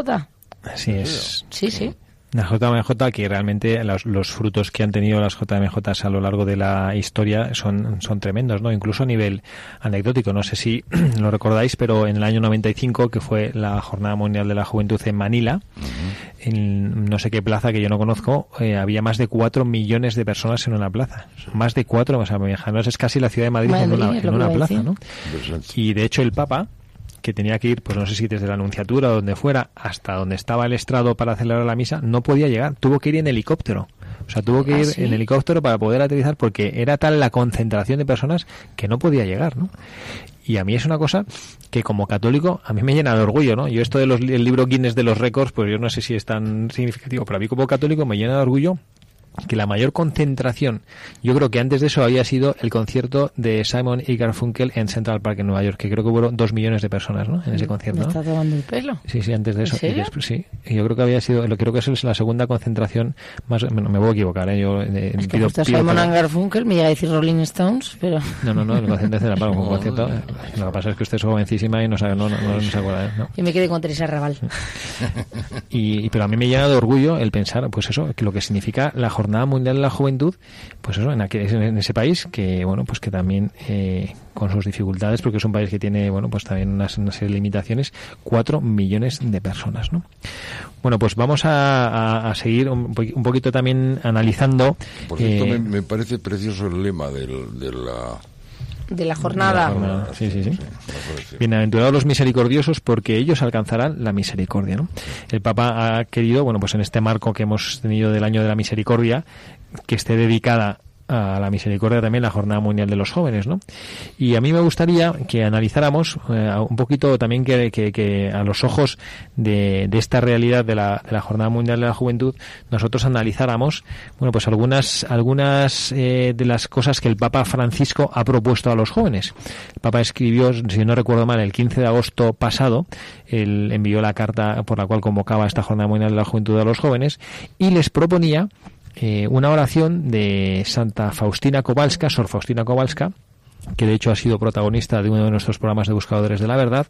Así es. Sí, sí. La JMJ, que realmente los, los frutos que han tenido las JMJ a lo largo de la historia son, son tremendos, ¿no? Incluso a nivel anecdótico. No sé si lo recordáis, pero en el año 95, que fue la Jornada Mundial de la Juventud en Manila, en no sé qué plaza que yo no conozco, eh, había más de 4 millones de personas en una plaza. Más de 4, o sea, imaginaos, es casi la ciudad de Madrid, en una, en una plaza. ¿no? Y de hecho el Papa, que tenía que ir, pues no sé si desde la Anunciatura o donde fuera, hasta donde estaba el estrado para celebrar la misa, no podía llegar. Tuvo que ir en helicóptero. O sea, tuvo que ¿Ah, ir sí? en helicóptero para poder aterrizar porque era tal la concentración de personas que no podía llegar, ¿no? Y a mí es una cosa que como católico a mí me llena de orgullo, ¿no? Yo esto del libro Guinness de los récords, pues yo no sé si es tan significativo, pero a mí como católico me llena de orgullo que la mayor concentración, yo creo que antes de eso había sido el concierto de Simon y Garfunkel en Central Park en Nueva York, que creo que hubo dos millones de personas, ¿no? En ese concierto. Me ¿no? está tomando el pelo. Sí, sí, antes de ¿En eso. Y después, sí, yo creo que había sido, lo creo que eso es la segunda concentración más, bueno, me voy a equivocar, ¿eh? Yo eh, Es que pido- Simon and Garfunkel me llega a decir Rolling Stones, pero... No, no, no, el concierto de Central Park, un concierto. eh, Lo que pasa es que usted es jovencísima y no sabe, no, no, no, no se acuerda, ¿eh? ¿no? Yo me quedé con Teresa Raval. Y- pero a mí me llena de orgullo el pensar, pues eso, que lo que significa la Jornada Mundial de la Juventud, pues eso, en, aquel- en ese país que, bueno, pues que también eh, con sus dificultades, porque es un país que tiene, bueno, pues también unas, limitaciones, cuatro millones de personas, ¿no? Bueno, pues vamos a, a- a seguir un, un poquito también analizando. Por cierto, eh, me, me parece precioso el lema del, de la... De la jornada. jornada. Sí, sí, sí. Bienaventurados los misericordiosos porque ellos alcanzarán la misericordia. ¿no? El Papa ha querido, bueno, pues en este marco que hemos tenido del año de la misericordia, que esté dedicada a la misericordia también la Jornada Mundial de los Jóvenes, ¿no? Y a mí me gustaría que analizáramos eh, un poquito también que, que- que a los ojos de, de esta realidad de la, de la Jornada Mundial de la Juventud nosotros analizáramos, bueno, pues algunas algunas eh, de las cosas que el Papa Francisco ha propuesto a los jóvenes. El Papa escribió, si no recuerdo mal, el 15 de agosto pasado, él envió la carta por la cual convocaba esta Jornada Mundial de la Juventud a los jóvenes y les proponía eh, una oración de Santa Faustina Kowalska, Sor Faustina Kowalska, que de hecho ha sido protagonista de uno de nuestros programas de Buscadores de la Verdad,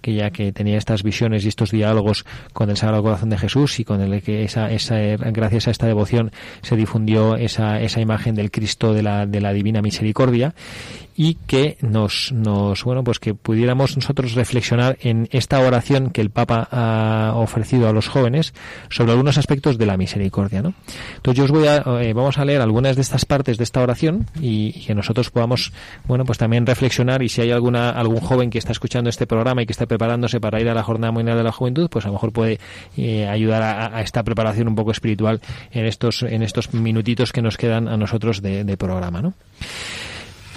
que ya que tenía estas visiones y estos diálogos con el Sagrado Corazón de Jesús y con el que esa, esa, gracias a esta devoción se difundió esa, esa imagen del Cristo de la, de la Divina Misericordia y que nos, nos, bueno, pues que pudiéramos nosotros reflexionar en esta oración que el Papa ha ofrecido a los jóvenes sobre algunos aspectos de la misericordia, ¿no? Entonces yo os voy a, eh, vamos a leer algunas de estas partes de esta oración y, que nosotros podamos, bueno, pues también reflexionar y si hay alguna, algún joven que está escuchando este programa y que está preparándose para ir a la Jornada Mundial de la Juventud, pues a lo mejor puede eh, ayudar a, a esta preparación un poco espiritual en estos, en estos minutitos que nos quedan a nosotros de, de programa, ¿no?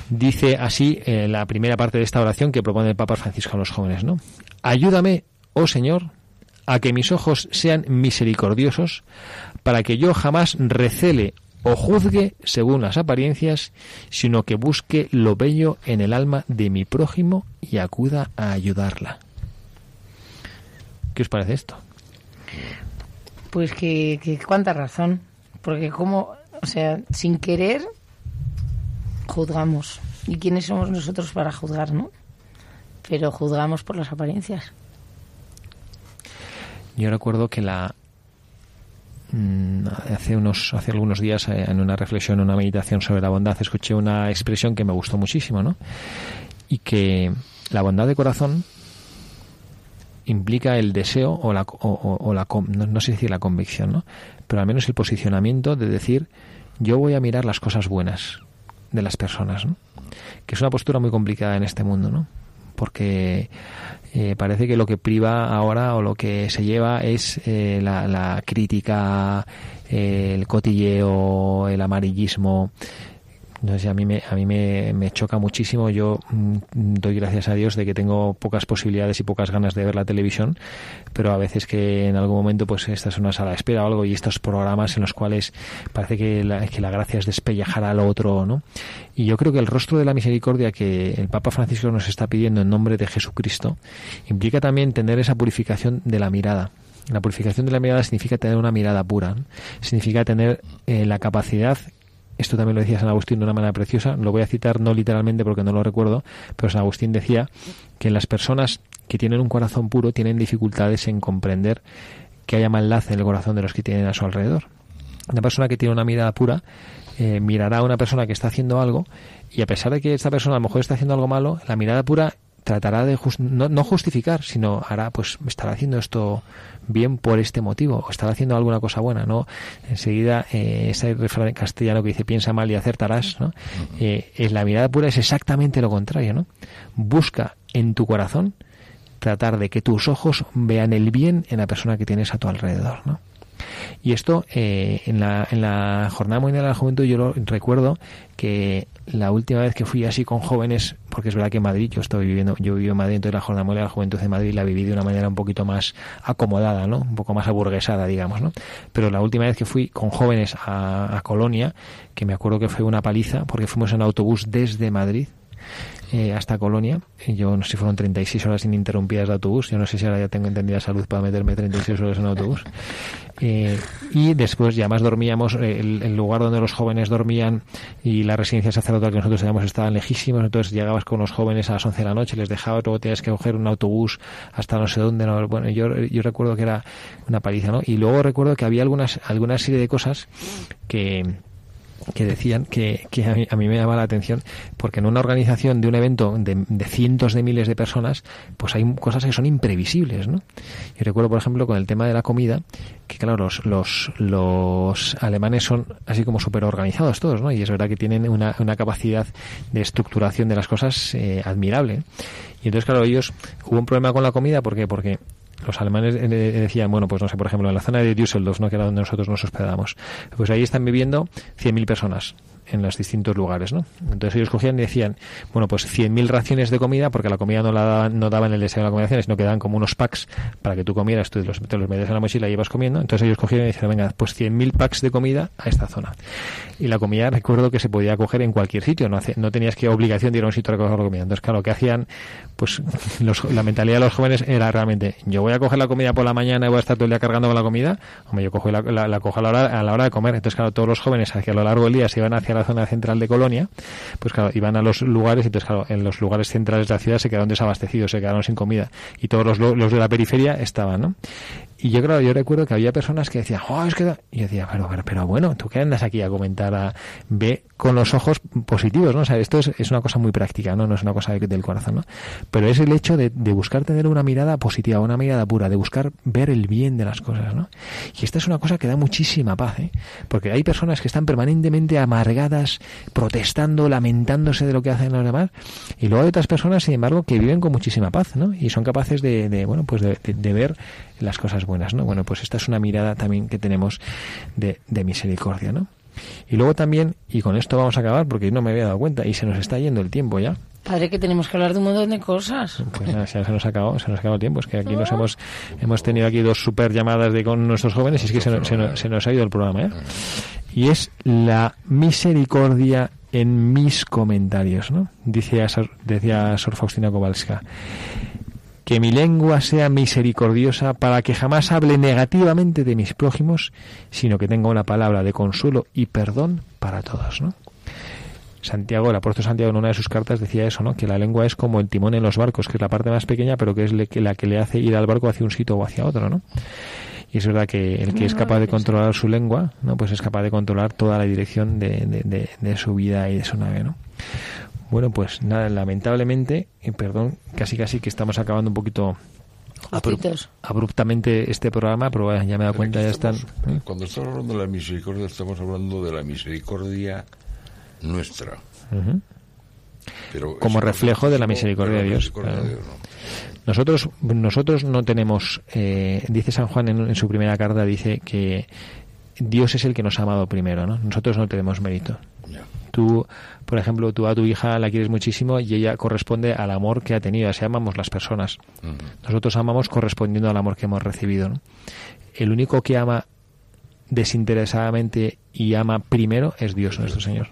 Dice así eh, la primera parte de esta oración que propone el Papa Francisco a los jóvenes, ¿no? Ayúdame, oh Señor, a que mis ojos sean misericordiosos, para que yo jamás recele o juzgue según las apariencias, sino que busque lo bello en el alma de mi prójimo y acuda a ayudarla. ¿Qué os parece esto? Pues que, que cuánta razón. Porque como, o sea, sin querer, juzgamos. ¿Y quiénes somos nosotros para juzgar, no? Pero juzgamos por las apariencias. Yo recuerdo que la mm, hace unos hace algunos días eh, en una reflexión, una meditación sobre la bondad, escuché una expresión que me gustó muchísimo, ¿no? Y que la bondad de corazón implica el deseo o la, o, o- o la no sé decir la convicción, ¿no? Pero al menos el posicionamiento de decir yo voy a mirar las cosas buenas de las personas, ¿no? Que es una postura muy complicada en este mundo, ¿no? Porque eh, parece que lo que priva ahora o lo que se lleva es eh, la, la crítica, eh, el cotilleo, el amarillismo. Sé, a mí me, a mí me, me choca muchísimo. Yo mm, doy gracias a Dios de que tengo pocas posibilidades y pocas ganas de ver la televisión, pero a veces que en algún momento pues esta es una sala de espera o algo y estos programas en los cuales parece que la, que la gracia es despellejar al otro, ¿no? Y yo creo que el rostro de la misericordia que el Papa Francisco nos está pidiendo en nombre de Jesucristo implica también tener esa purificación de la mirada. La purificación de la mirada significa tener una mirada pura, significa tener eh, la capacidad esto también lo decía San Agustín de una manera preciosa, lo voy a citar no literalmente porque no lo recuerdo, pero San Agustín decía que las personas que tienen un corazón puro tienen dificultades en comprender que haya maldad en el corazón de los que tienen a su alrededor. Una persona que tiene una mirada pura eh, mirará a una persona que está haciendo algo y a pesar de que esta persona a lo mejor está haciendo algo malo, la mirada pura tratará de jus- no, no justificar, sino hará, pues estará haciendo esto bien por este motivo, o estará haciendo alguna cosa buena, ¿no? Enseguida, eh, ese refrán castellano que dice piensa mal y acertarás, ¿no? Eh, es la mirada pura es exactamente lo contrario, ¿no? Busca en tu corazón tratar de que tus ojos vean el bien en la persona que tienes a tu alrededor, ¿no? Y esto, eh, en, la, en la Jornada Mundial de la Juventud, yo lo recuerdo que la última vez que fui así con jóvenes, porque es verdad que en Madrid, yo estoy viviendo, yo vivo en Madrid, entonces la Jornada de la Juventud de Madrid la viví de una manera un poquito más acomodada, ¿no? Un poco más aburguesada, digamos, ¿no? Pero la última vez que fui con jóvenes a, a Colonia, que me acuerdo que fue una paliza, porque fuimos en autobús desde Madrid, eh, hasta Colonia. Yo no sé si fueron 36 horas ininterrumpidas de autobús. Yo no sé si ahora ya tengo entendida salud para meterme 36 horas en autobús. Eh, y después ya más dormíamos, el, el lugar donde los jóvenes dormían y la residencia sacerdotal que nosotros teníamos estaban lejísimos, entonces llegabas con los jóvenes a las 11 de la noche, les dejabas, luego tenías que coger un autobús hasta no sé dónde. No, bueno, yo, yo recuerdo que era una paliza, ¿no? Y luego recuerdo que había algunas, alguna serie de cosas que que decían que, que a, mí, a mí me llama la atención porque en una organización de un evento de, de, cientos de miles de personas pues hay cosas que son imprevisibles ¿no? y recuerdo por ejemplo con el tema de la comida que claro los, los, los alemanes son así como súper organizados todos ¿no? y es verdad que tienen una, una capacidad de estructuración de las cosas eh, admirable y entonces claro ellos hubo un problema con la comida ¿por qué? porque los alemanes eh, decían, bueno, pues no sé, por ejemplo, en la zona de Düsseldorf, ¿no? que era donde nosotros nos hospedamos, pues ahí están viviendo 100.000 personas en los distintos lugares, ¿no? Entonces ellos cogían y decían, bueno, pues 100.000 raciones de comida, porque la comida no la daban, no daban el deseo de la acomodación, sino que daban como unos packs para que tú comieras, tú los, te los metías en la mochila y ibas comiendo. Entonces ellos cogían y decían, venga, pues 100.000 packs de comida a esta zona. Y la comida, recuerdo que se podía coger en cualquier sitio, no, hace, no tenías que obligación de ir a un sitio a recoger la comida. Entonces, claro, que hacían? Pues los, la mentalidad de los jóvenes era realmente, yo voy a coger la comida por la mañana y voy a estar todo el día cargando con la comida, hombre, yo cojo la, la, la cojo a la, hora, a la hora de comer. Entonces, claro, todos los jóvenes hacia lo largo del día se iban hacia la zona central de Colonia, pues claro, iban a los lugares, entonces claro, en los lugares centrales de la ciudad se quedaron desabastecidos, se quedaron sin comida y todos los, los de la periferia estaban, ¿no? Y yo creo, yo recuerdo que había personas que decían, oh, es que... Y yo decía, pero, pero, pero bueno, ¿tú qué andas aquí a comentar? A... Ve con los ojos positivos, ¿no? O sea, esto es, es una cosa muy práctica, ¿no? No es una cosa de, del corazón, ¿no? Pero es el hecho de, de, buscar tener una mirada positiva, una mirada pura, de buscar ver el bien de las cosas, ¿no? Y esta es una cosa que da muchísima paz, ¿eh? Porque hay personas que están permanentemente amargadas, protestando, lamentándose de lo que hacen los demás, y luego hay otras personas, sin embargo, que viven con muchísima paz, ¿no? Y son capaces de, de bueno, pues de, de ver las cosas buenas, ¿no? Bueno, pues esta es una mirada también que tenemos de, de, misericordia, ¿no? Y luego también, y con esto vamos a acabar porque no me había dado cuenta y se nos está yendo el tiempo ya. Padre, que tenemos que hablar de un montón de cosas. Pues nada, se nos acabó, se nos acabó el tiempo. Es que aquí nos hemos hemos tenido aquí dos super llamadas de con nuestros jóvenes y es que se, se, nos, se nos ha ido el programa, ¿eh? Y es la misericordia en mis comentarios, ¿no? Decía, decía Sor Faustina Kowalska que mi lengua sea misericordiosa para que jamás hable negativamente de mis prójimos, sino que tenga una palabra de consuelo y perdón para todos, ¿no? Santiago, el apóstol Santiago en una de sus cartas decía eso, ¿no? Que la lengua es como el timón en los barcos, que es la parte más pequeña, pero que es la que le hace ir al barco hacia un sitio o hacia otro, ¿no? Y es verdad que el que es capaz de controlar su lengua, ¿no? Pues es capaz de controlar toda la dirección de, de, de, de su vida y de su nave, ¿no? Bueno, pues nada, lamentablemente, y perdón, casi casi que estamos acabando un poquito abruptamente este programa, pero ya me he dado cuenta, ya están. Estamos- Cuando estamos hablando de la misericordia, estamos hablando de la misericordia nuestra. Pero Como reflejo de la misericordia de Dios, misericordia claro. de Dios, ¿no? Nosotros, nosotros no tenemos, eh, dice San Juan en, en su primera carta, dice que Dios es el que nos ha amado primero, ¿no? Nosotros no tenemos mérito. Tú, por ejemplo, tú a tu hija la quieres muchísimo y ella corresponde al amor que ha tenido. Así amamos las personas. Nosotros amamos correspondiendo al amor que hemos recibido. ¿no? El único que ama desinteresadamente y ama primero es Dios nuestro Señor.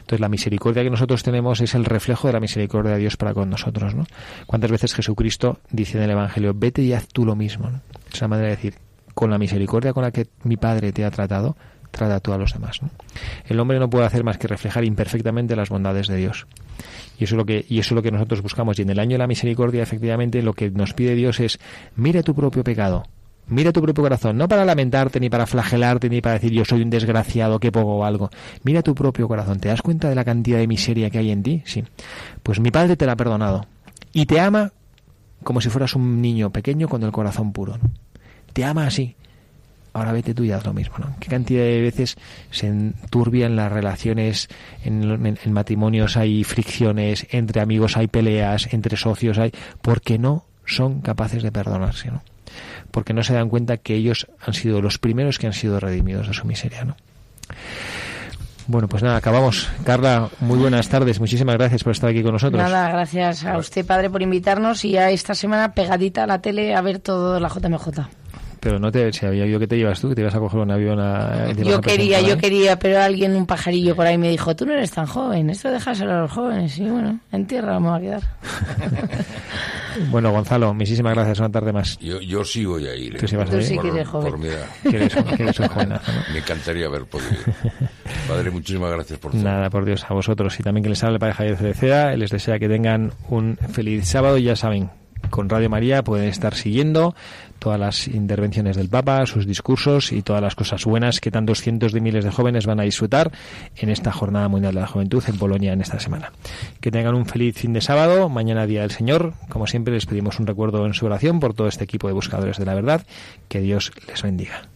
Entonces la misericordia que nosotros tenemos es el reflejo de la misericordia de Dios para con nosotros. ¿no? ¿Cuántas veces Jesucristo dice en el Evangelio, vete y haz tú lo mismo? ¿no? Es una manera de decir, con la misericordia con la que mi Padre te ha tratado, trata tú a los demás. ¿no? El hombre no puede hacer más que reflejar imperfectamente las bondades de Dios. Y eso es lo que y eso es lo que nosotros buscamos. Y en el año de la misericordia, efectivamente, lo que nos pide Dios es mira tu propio pecado. Mira tu propio corazón, no para lamentarte, ni para flagelarte, ni para decir yo soy un desgraciado, que poco algo. Mira tu propio corazón. ¿Te das cuenta de la cantidad de miseria que hay en ti? Sí. Pues mi Padre te la ha perdonado. Y te ama como si fueras un niño pequeño con el corazón puro. ¿no? Te ama así. Ahora vete tú y haz lo mismo, ¿no? ¿Qué cantidad de veces se enturbian las relaciones, en, matrimonios hay fricciones, entre amigos hay peleas, entre socios hay... porque no son capaces de perdonarse, ¿no? Porque no se dan cuenta que ellos han sido los primeros que han sido redimidos de su miseria, ¿no? Bueno, pues nada, acabamos. Carla, muy buenas tardes. Muchísimas gracias por estar aquí con nosotros. Nada, gracias a usted, padre, por invitarnos y a esta semana pegadita a la tele a ver todo la JMJ. Pero no te, si había yo que te llevas tú, que te ibas a coger un avión a... Yo a quería, yo ¿eh? quería, pero alguien, un pajarillo por ahí me dijo, tú no eres tan joven, esto déjaselo a los jóvenes. Y bueno, en tierra vamos a quedar. Bueno, Gonzalo, muchísimas gracias. Una tarde más. Yo, yo sí voy a ir. ¿eh? Tú sí vas a ir. sí Por- que eres joven. por mi edad. Que eres, que eres un jovenazo, ¿no? Me encantaría haber podido ir. Padre, muchísimas gracias por todo. Nada, por Dios, a vosotros. Y también que les hable el Padre Javier Cereceda. Les desea que tengan un feliz sábado. Ya saben, con Radio María pueden estar siguiendo todas las intervenciones del Papa, sus discursos y todas las cosas buenas que tantos cientos de miles de jóvenes van a disfrutar en esta Jornada Mundial de la Juventud en Polonia en esta semana. Que tengan un feliz fin de sábado, mañana Día del Señor. Como siempre, les pedimos un recuerdo en su oración por todo este equipo de buscadores de la verdad. Que Dios les bendiga.